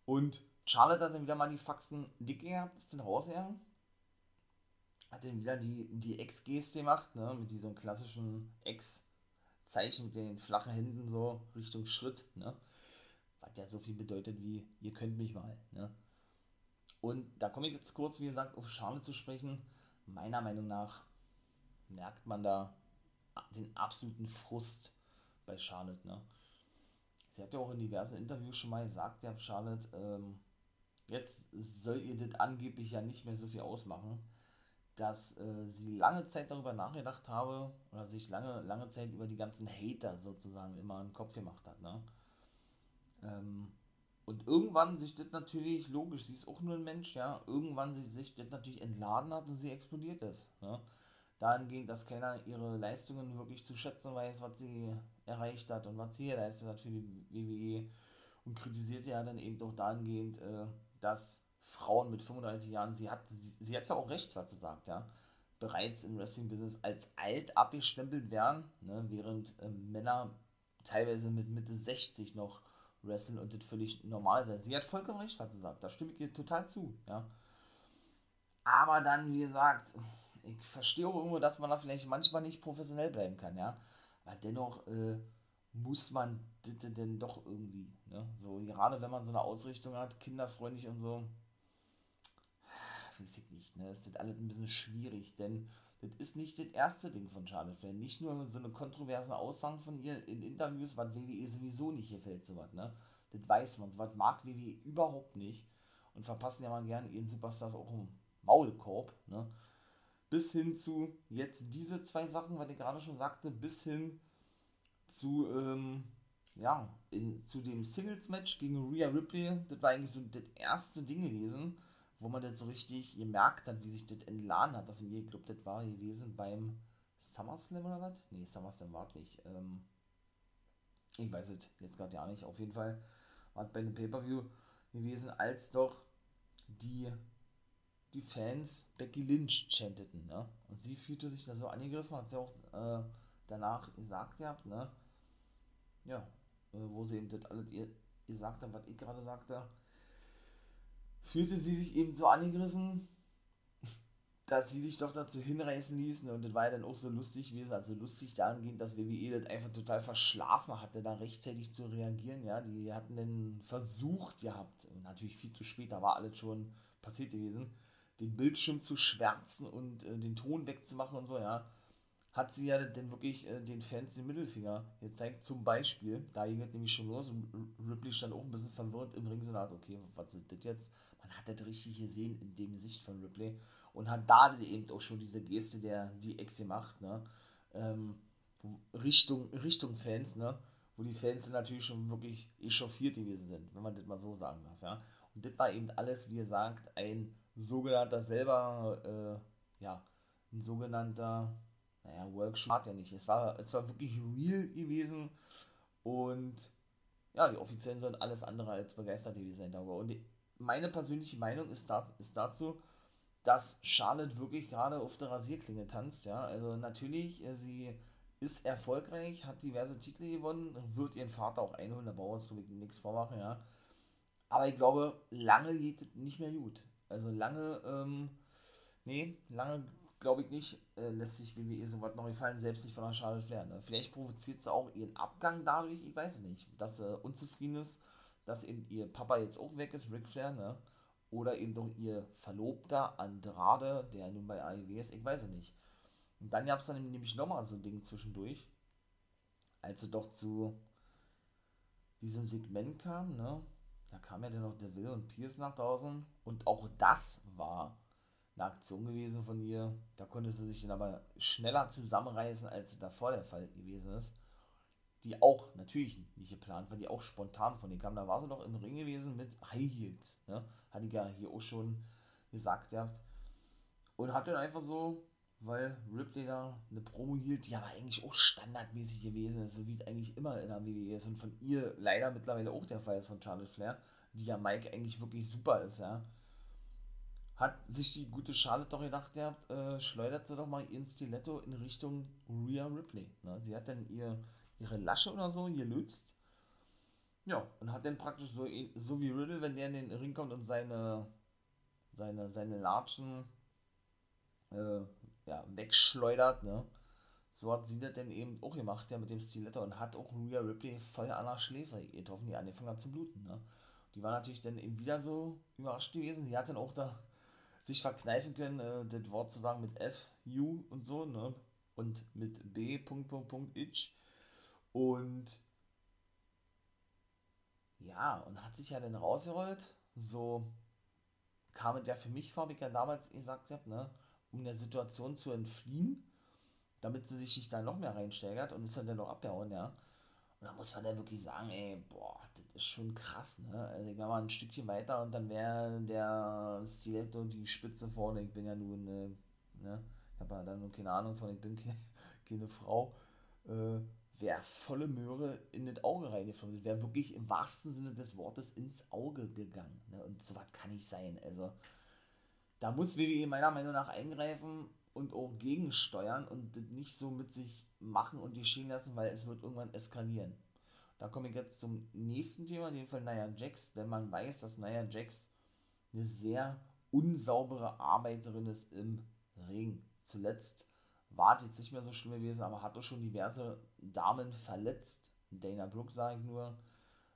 Und Charlotte hat dann wieder mal die Faxen dick gehabt, ist dann rausgegangen. Hat dann wieder die, die Ex-Geste gemacht, ne, mit diesem klassischen Ex-Zeichen mit den flachen Händen so Richtung Schritt, ne. Was ja so viel bedeutet wie, ihr könnt mich mal, ne. Und da komme ich jetzt kurz, wie gesagt, auf Charlotte zu sprechen. Meiner Meinung nach merkt man da den absoluten Frust bei Charlotte. Ne? Sie hat ja auch in diversen Interviews schon mal gesagt, ja, Charlotte, ähm, jetzt soll ihr das angeblich ja nicht mehr so viel ausmachen, dass äh, sie lange Zeit darüber nachgedacht habe oder sich lange, lange Zeit über die ganzen Hater sozusagen immer im Kopf gemacht hat. Ne? Ähm, und irgendwann sich das natürlich, logisch, sie ist auch nur ein Mensch, ja, irgendwann sich das natürlich entladen hat und sie explodiert ist. Ne? Dahingehend, dass keiner ihre Leistungen wirklich zu schätzen weiß, was sie erreicht hat und was sie geleistet hat für die WWE und kritisiert ja dann eben auch dahingehend, äh, dass Frauen mit 35 Jahren, sie hat, sie, sie, hat ja auch recht, was sie sagt, ja, bereits im Wrestling-Business als alt abgestempelt werden, ne, während äh, Männer teilweise mit Mitte 60 noch wresteln und das völlig normal sein. Sie hat vollkommen recht, was sie sagt, da stimme ich ihr total zu, ja. Aber dann, wie gesagt, ich verstehe auch irgendwo, dass man da vielleicht manchmal nicht professionell bleiben kann, ja. Aber dennoch äh, muss man das denn doch irgendwie, ne? So, gerade wenn man so eine Ausrichtung hat, kinderfreundlich und so, weiß ich nicht, ne? Ist das alles ein bisschen schwierig, denn das ist nicht das erste Ding von Charlotte Flair. Nicht nur so eine kontroverse Aussagen von ihr in Interviews, was WWE sowieso nicht gefällt, sowas, ne? Das weiß man, sowas mag WWE überhaupt nicht und verpassen ja mal gerne ihren Superstars auch im Maulkorb, ne? Bis hin zu jetzt diese zwei Sachen, was ich gerade schon sagte, bis hin zu, ähm, ja, in, zu dem Singles-Match gegen Rhea Ripley. Das war eigentlich so das erste Ding gewesen, wo man das so richtig gemerkt hat, wie sich das entladen hat auf. Ich glaube, das war gewesen beim SummerSlam oder was? Nee, SummerSlam war es nicht. Ähm, ich weiß es jetzt gerade ja nicht. Auf jeden Fall war es bei einem Pay-Per-View gewesen, als doch die die Fans Becky Lynch chanteten, ne? Und sie fühlte sich da so angegriffen, hat sie auch äh, danach gesagt gehabt, ne? Ja, äh, wo sie eben das alles ihr gesagt haben, was ich gerade sagte, fühlte sie sich eben so angegriffen, dass sie sich doch dazu hinreißen ließen und das war ja dann auch so lustig gewesen, also lustig dahingehend, dass WWE das einfach total verschlafen hatte, da rechtzeitig zu reagieren, ja, die hatten dann versucht gehabt, natürlich viel zu spät, da war alles schon passiert gewesen, den Bildschirm zu schwärzen und äh, den Ton wegzumachen und so, ja, hat sie ja dann wirklich äh, den Fans den Mittelfinger gezeigt. Zum Beispiel, da ging es nämlich schon los und Ripley stand auch ein bisschen verwirrt im Ring, so hat, okay, was ist das jetzt? Man hat das richtig gesehen in dem Gesicht von Ripley und hat da eben auch schon diese Geste der die Ex gemacht, ne? Ähm, Richtung, Richtung Fans, ne? Wo die Fans natürlich schon wirklich echauffiert gewesen sind, wenn man das mal so sagen darf, ja. Und das war eben alles, wie gesagt, ein sogenannter selber, äh, ja, ein sogenannter, naja, Workshop hat ja nicht. Es war, es war wirklich real gewesen und ja, die Offiziellen sollen alles andere als begeistert gewesen sein darüber. Und meine persönliche Meinung ist, da, ist dazu, dass Charlotte wirklich gerade auf der Rasierklinge tanzt, ja. Also natürlich, äh, sie ist erfolgreich, hat diverse Titel gewonnen, wird ihren Vater auch einholen, da braucht es nichts vormachen, ja. Aber ich glaube, lange geht es nicht mehr gut. Also lange, ähm, nee, lange glaube ich nicht, äh, lässt sich WWE so was noch gefallen, selbst nicht von der Charlotte Flair. Ne? Vielleicht provoziert sie auch ihren Abgang dadurch, ich weiß nicht, dass sie unzufrieden ist, dass eben ihr Papa jetzt auch weg ist, Ric Flair, ne? Oder eben doch ihr Verlobter Andrade, der nun bei AEW ist, ich weiß es nicht. Und dann gab es dann nämlich nochmal so ein Ding zwischendurch, als sie doch zu diesem Segment kam, ne? Da kam ja dann noch Deville und Pierce nach draußen und auch das war eine Aktion gewesen von ihr. Da konnte sie sich dann aber schneller zusammenreißen, als davor der Fall gewesen ist. Die auch natürlich nicht geplant war, die auch spontan von ihr kam. Da war sie doch im Ring gewesen mit High Heels. Ne? Hatte ich ja hier auch schon gesagt gehabt. Und hat dann einfach so, weil Ripley da eine Promo hielt, die aber eigentlich auch standardmäßig gewesen ist, so wie es eigentlich immer in der WWE ist und von ihr leider mittlerweile auch der Fall ist von Charlotte Flair, die ja Mike eigentlich wirklich super ist, ja hat sich die gute Charlotte doch gedacht, ja, äh, schleudert sie doch mal ihren Stiletto in Richtung Rhea Ripley. Ne? Sie hat dann ihr, ihre Lasche oder so gelöst. Ja, und hat dann praktisch so, so wie Riddle, wenn der in den Ring kommt und seine, seine, seine Latschen äh, ja, wegschleudert, ne? So hat sie das dann eben auch gemacht, ja, mit dem Stiletto und hat auch Rhea Ripley voll an der Schläfe getroffen, die angefangen hat zu bluten, ne? Die war natürlich dann eben wieder so überrascht gewesen. Die hat dann auch da sich verkneifen können, äh, das Wort zu sagen mit F, U und so, ne? Und mit B, Punkt, Punkt, Punkt, itch. Und ja, und hat sich ja dann rausgerollt. So kam ja für mich vor, wie ich ja damals gesagt habe, ne? Um der Situation zu entfliehen, damit sie sich nicht da noch mehr reinsteigert und ist dann dann noch abgehauen, ja. Und da muss man dann wirklich sagen, ey, boah, ist schon krass, ne? Also ich mal ein Stückchen weiter und dann wäre der Stiletto die Spitze vorne. Ich bin ja nun, äh, ne? Ich habe ja dann nur keine Ahnung von, ich bin keine, keine Frau. Äh, wäre volle Möhre in das Auge reingeflogen. Wäre wirklich im wahrsten Sinne des Wortes ins Auge gegangen. Ne? Und so was kann nicht sein. Also da muss WWE meiner Meinung nach eingreifen und auch gegensteuern und das nicht so mit sich machen und geschehen lassen, weil es wird irgendwann eskalieren. Da komme ich jetzt zum nächsten Thema, in dem Fall Nia Jax, denn man weiß, dass Nia Jax eine sehr unsaubere Arbeiterin ist im Ring. Zuletzt war es jetzt nicht mehr so schlimm gewesen, aber hat doch schon diverse Damen verletzt. Dana Brooke sage ich nur.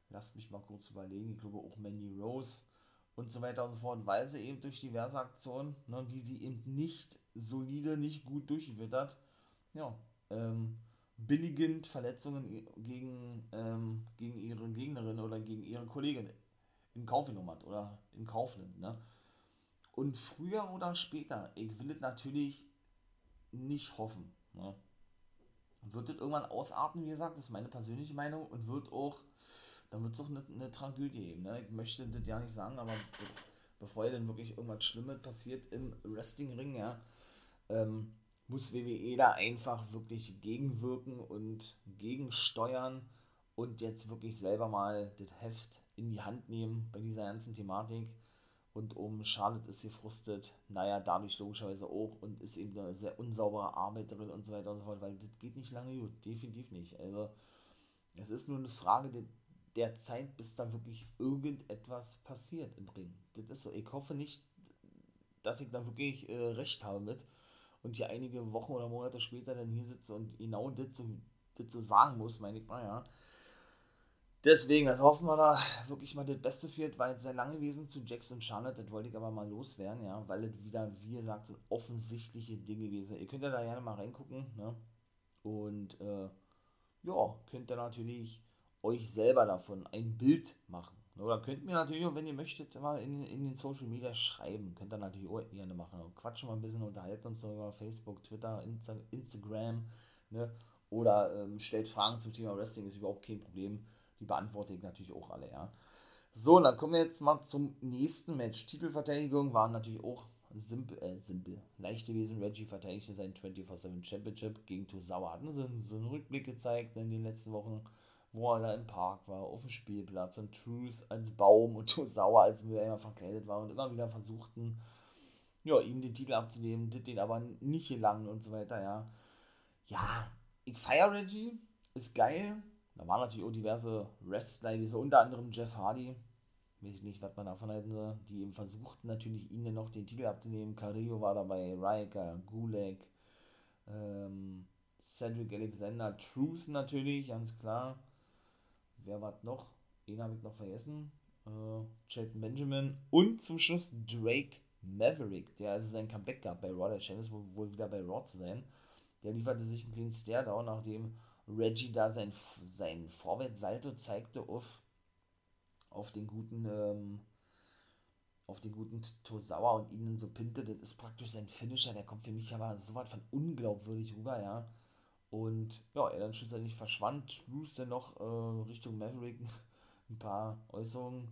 Lasst mich mal kurz überlegen. Ich glaube auch Mandy Rose und so weiter und so fort, weil sie eben durch diverse Aktionen, ne, die sie eben nicht solide, nicht gut hat, ja, ähm, billigend Verletzungen gegen, ähm, gegen ihre Gegnerin oder gegen ihre Kollegin in Kauf genommen hat oder in Kauf nimmt. Ne? Und früher oder später, ich will es natürlich nicht hoffen, ne? wird es irgendwann ausarten, wie gesagt, das ist meine persönliche Meinung und wird auch, dann wird es auch eine, eine Tragödie geben. Ne? Ich möchte das ja nicht sagen, aber bevor ja dann wirklich irgendwas Schlimmes passiert im Wrestling-Ring, ja, ähm, muss WWE da einfach wirklich gegenwirken und gegensteuern und jetzt wirklich selber mal das Heft in die Hand nehmen bei dieser ganzen Thematik. Und um Charlotte ist gefrustet, naja, dadurch logischerweise auch und ist eben eine sehr unsaubere Arbeiterin und so weiter und so fort, weil das geht nicht lange gut, definitiv nicht. Also, es ist nur eine Frage der, Zeit, bis da wirklich irgendetwas passiert im Ring. Das ist so. Ich hoffe nicht, dass ich da wirklich äh, recht habe mit und hier einige Wochen oder Monate später dann hier sitze und genau das so, das so sagen muss, meine ich mal, ja. Deswegen, also hoffen wir da wirklich mal das Beste für, weil es sehr lange gewesen zu Jackson und Charlotte, das wollte ich aber mal loswerden, ja, weil es wieder, wie gesagt, so offensichtliche Dinge gewesen Ihr könnt ja da gerne mal reingucken, ne? Und, äh, ja, könnt ihr natürlich euch selber davon ein Bild machen. Oder könnt mir natürlich auch, wenn ihr möchtet, mal in, in den Social Media schreiben. Könnt ihr natürlich auch gerne machen. Quatschen mal ein bisschen, unterhalten uns über Facebook, Twitter, Insta Instagram. Ne? Oder ähm, stellt Fragen zum Thema Wrestling, ist überhaupt kein Problem. Die beantworte ich natürlich auch alle, ja. So, dann kommen wir jetzt mal zum nächsten Match. Titelverteidigung war natürlich auch simpel, äh, simpel, leicht gewesen. Reggie verteidigte seinen 24-7 Championship gegen Tozawa. Hatten sie so einen Rückblick gezeigt in den letzten Wochen wo er da im Park war, auf dem Spielplatz und Truth als Baum und Sauer als Mülleimer verkleidet war und immer wieder versuchten, ja, ihm den Titel abzunehmen, den aber nicht gelangen und so weiter, ja. Ja, ich feiere Reggie, ist geil. Da waren natürlich auch diverse Wrestler, wie so unter anderem Jeff Hardy, weiß ich nicht, was man davon halten soll, die eben versuchten natürlich ihn noch den Titel abzunehmen. Carrillo war dabei, Riker, Gulag, ähm, Cedric Alexander, Truth natürlich, ganz klar wer war noch? Den habe ich noch vergessen. Äh, Chad Benjamin und zum Schluss Drake Maverick, der also sein Comeback gab bei Raw. Der scheint es wohl wieder bei Raw zu sein. Der lieferte sich einen kleinen Stare-Down, nachdem Reggie da sein, sein Vorwärtssalto zeigte auf, auf den guten, ähm, auf den guten Tosawa und ihn so pinte, das ist praktisch sein Finisher, der kommt für mich aber so weit von unglaubwürdig rüber, ja. Und ja, er dann schlussendlich verschwand, Bruce dann noch äh, Richtung Maverick ein paar Äußerungen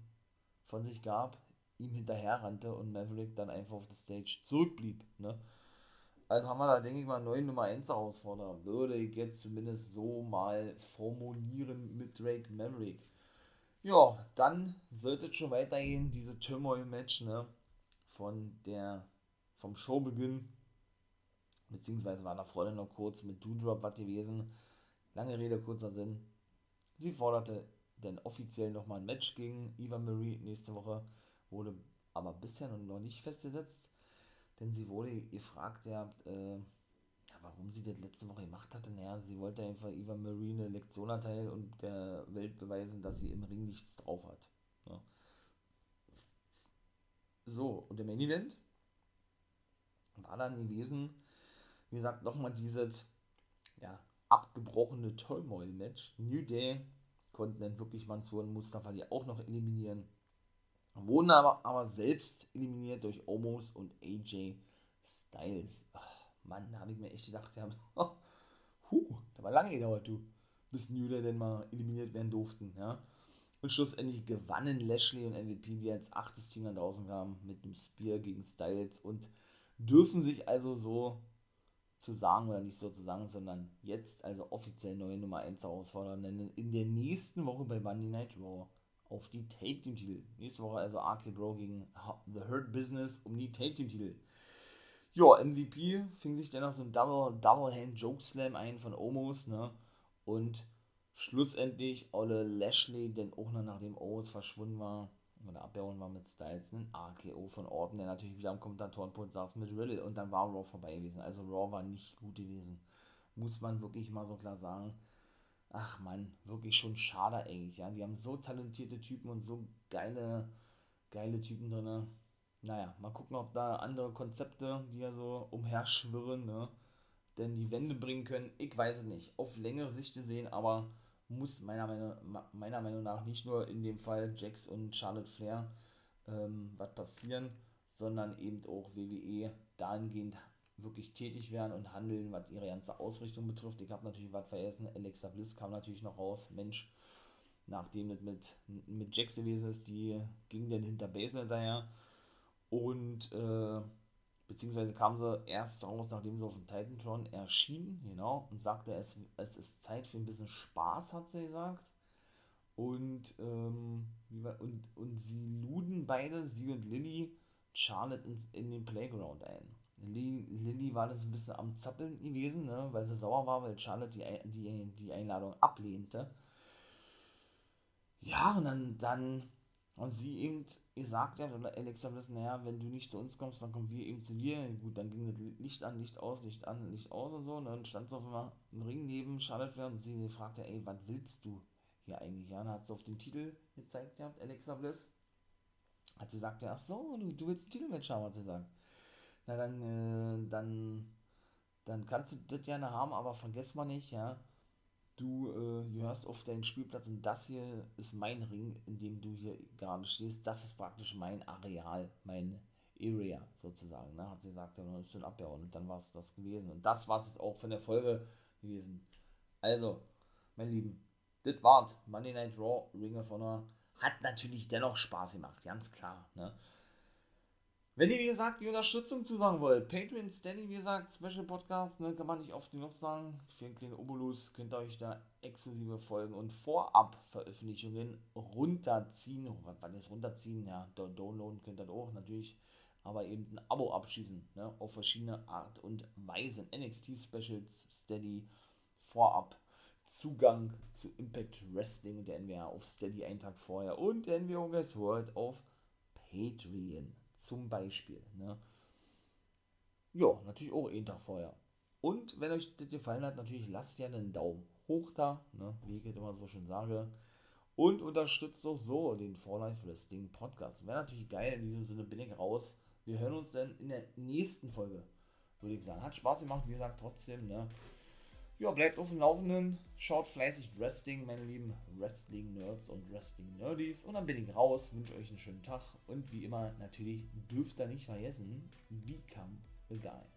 von sich gab, ihm hinterher rannte und Maverick dann einfach auf der Stage zurückblieb, ne. Also haben wir da, denke ich mal, einen neuen Nummer 1 Herausforderer. Würde ich jetzt zumindest so mal formulieren mit Drake Maverick. Ja, dann sollte es schon weitergehen, diese Turmoil-Match, ne? Von der, vom Showbeginn. Beziehungsweise war da vorne noch kurz mit Doodrop was gewesen. Lange Rede, kurzer Sinn. Sie forderte dann offiziell nochmal ein Match gegen Eva Marie nächste Woche. Wurde aber bisher noch nicht festgesetzt. Denn sie wurde gefragt, ja, äh, warum sie das letzte Woche gemacht hatte. Naja, sie wollte einfach Eva Marie eine Lektion erteilen und der Welt beweisen, dass sie im Ring nichts drauf hat. Ja. So, und der Main Event war dann gewesen, wie gesagt, nochmal dieses ja, abgebrochene Turmoil-Match. New Day konnten dann wirklich Mansur und Mustafa die auch noch eliminieren. Wurden aber, aber selbst eliminiert durch Omos und AJ Styles. Ach, Mann, da habe ich mir echt gedacht, ja, huh, da war lange gedauert, du, bis New Day denn mal eliminiert werden durften, ja. Und schlussendlich gewannen Lashley und MVP, die als achtes Team dann draußen kamen, mit einem Spear gegen Styles und dürfen sich also so zu sagen, oder nicht so zu sagen, sondern jetzt also offiziell neue Nummer 1 herausfordern, denn in der nächsten Woche bei Monday Night Raw auf die Take Team Titel. Nächste Woche also RK Bro gegen The Hurt Business um die Take Team Titel. Ja, MVP fing sich dann noch so ein Double, Double Hand Joke Slam ein von Omos, ne? Und schlussendlich Olle Lashley, denn auch noch nachdem Owens verschwunden war, oder abgehauen war mit Styles, ein AKO von Orton, der natürlich wieder am Kommentatorenpult saß mit Riddle und dann war Raw vorbei gewesen. Also Raw war nicht gut gewesen. Muss man wirklich mal so klar sagen. Ach man, wirklich schon schade eigentlich, ja. Die haben so talentierte Typen und so geile, geile Typen drin naja, mal gucken, ob da andere Konzepte, die ja so umherschwirren, ne, denn die Wände bringen können. Ich weiß es nicht. Auf längere Sicht gesehen, aber muss meiner Meinung, meiner Meinung nach nicht nur in dem Fall Jax und Charlotte Flair ähm, was passieren, sondern eben auch WWE dahingehend wirklich tätig werden und handeln, was ihre ganze Ausrichtung betrifft. Ich habe natürlich was vergessen. Alexa Bliss kam natürlich noch raus. Mensch, nachdem das mit, mit Jax gewesen ist, die ging dann hinter Basil hinterher und äh, beziehungsweise kam sie erst raus, nachdem sie auf dem Titantron erschien, genau, und sagte, es, es ist Zeit für ein bisschen Spaß, hat sie gesagt. Und, ähm, und, und sie luden beide, sie und Lilly, Charlotte ins, in den Playground ein. Lilly, Lilly war das ein bisschen am Zappeln gewesen, ne, weil sie sauer war, weil Charlotte die, die, die Einladung ablehnte. Ja, und dann, dann und sie eben gesagt hat, oder Alexa wissen, naja, wenn du nicht zu uns kommst, dann kommen wir eben zu dir. Gut, dann ging das Licht an, Licht aus, Licht an, Licht aus und so. Und dann stand sie auf einmal im Ring neben Charlotte und sie fragte, ey, was willst du hier eigentlich? Ja, dann hat sie auf den Titel gezeigt gehabt, Alexa Bliss. Hat sie gesagt, ach so, du, du willst ein Titelmatch haben, hat sie gesagt. Na dann, äh, dann, dann kannst du das gerne haben, aber vergiss mal nicht, ja, du äh, gehörst auf deinen Spielplatz und das hier ist mein Ring, in dem du hier gerade stehst. Das ist praktisch mein Areal, mein Area sozusagen. Ne? Hat sie gesagt, dann ist schon abgehauen und dann war es das gewesen. Und das war es jetzt auch von der Folge gewesen. Also, mein Lieben, das war's. Monday Night Raw, Ring of Honor. Hat natürlich dennoch Spaß gemacht, ganz klar. Ne? Wenn ihr, wie gesagt, die Unterstützung zusagen wollt, Patreon, Steady, wie gesagt, Special Podcast, ne, kann man nicht oft genug sagen. Für einen kleinen Obolus könnt ihr euch da exklusive Folgen und Vorab-Veröffentlichungen runterziehen. Oh, was ist runterziehen? Ja, downloaden könnt ihr auch natürlich, aber eben ein Abo abschließen, ne, auf verschiedene Art und Weise. NXT Specials, Steady, Vorab. Zugang zu Impact Wrestling der NWA auf Steady einen Tag vorher und der Guess World auf Patreon. Zum Beispiel. Ne? Ja, natürlich auch einen Tag vorher. Und wenn euch das gefallen hat, natürlich lasst gerne einen Daumen hoch da, ne? wie ich immer so schön sage. Und unterstützt auch so den For Life Wrestling Podcast. Wäre natürlich geil. In diesem Sinne bin ich raus. Wir hören uns dann in der nächsten Folge, würde ich sagen. Hat Spaß gemacht, wie gesagt, trotzdem. Ne? Ja, bleibt auf dem Laufenden, schaut fleißig Wrestling, meine lieben Wrestling-Nerds und Wrestling-Nerdies. Und dann bin ich raus, wünsche euch einen schönen Tag. Und wie immer, natürlich dürft ihr nicht vergessen, become a guy.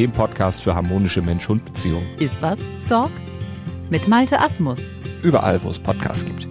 dem Podcast für harmonische Mensch-Hund-Beziehungen. Ist was, Dog? Mit Malte Asmus. Überall, wo es Podcasts gibt.